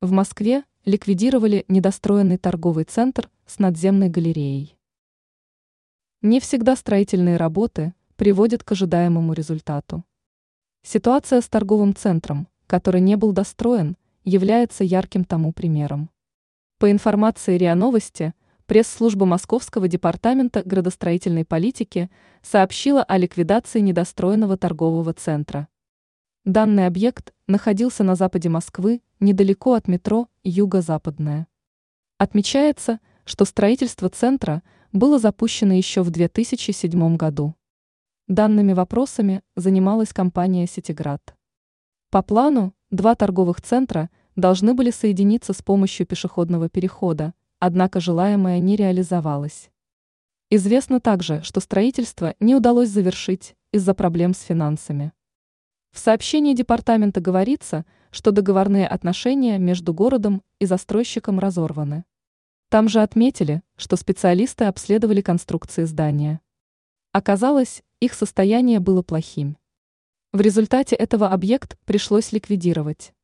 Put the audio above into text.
В Москве ликвидировали недостроенный торговый центр с надземной галереей. Не всегда строительные работы приводят к ожидаемому результату. Ситуация с торговым центром, который не был достроен, является ярким тому примером. По информации РИА Новости, пресс-служба Московского департамента градостроительной политики сообщила о ликвидации недостроенного торгового центра. Данный объект находился на западе Москвы, недалеко от метро «Юго-Западное». Отмечается, что строительство центра было запущено еще в 2007 году. Данными вопросами занималась компания «Ситиград». По плану, два торговых центра должны были соединиться с помощью пешеходного перехода, однако желаемое не реализовалось. Известно также, что строительство не удалось завершить из-за проблем с финансами. В сообщении департамента говорится, что договорные отношения между городом и застройщиком разорваны. Там же отметили, что специалисты обследовали конструкции здания. Оказалось, их состояние было плохим. В результате этого объект пришлось ликвидировать.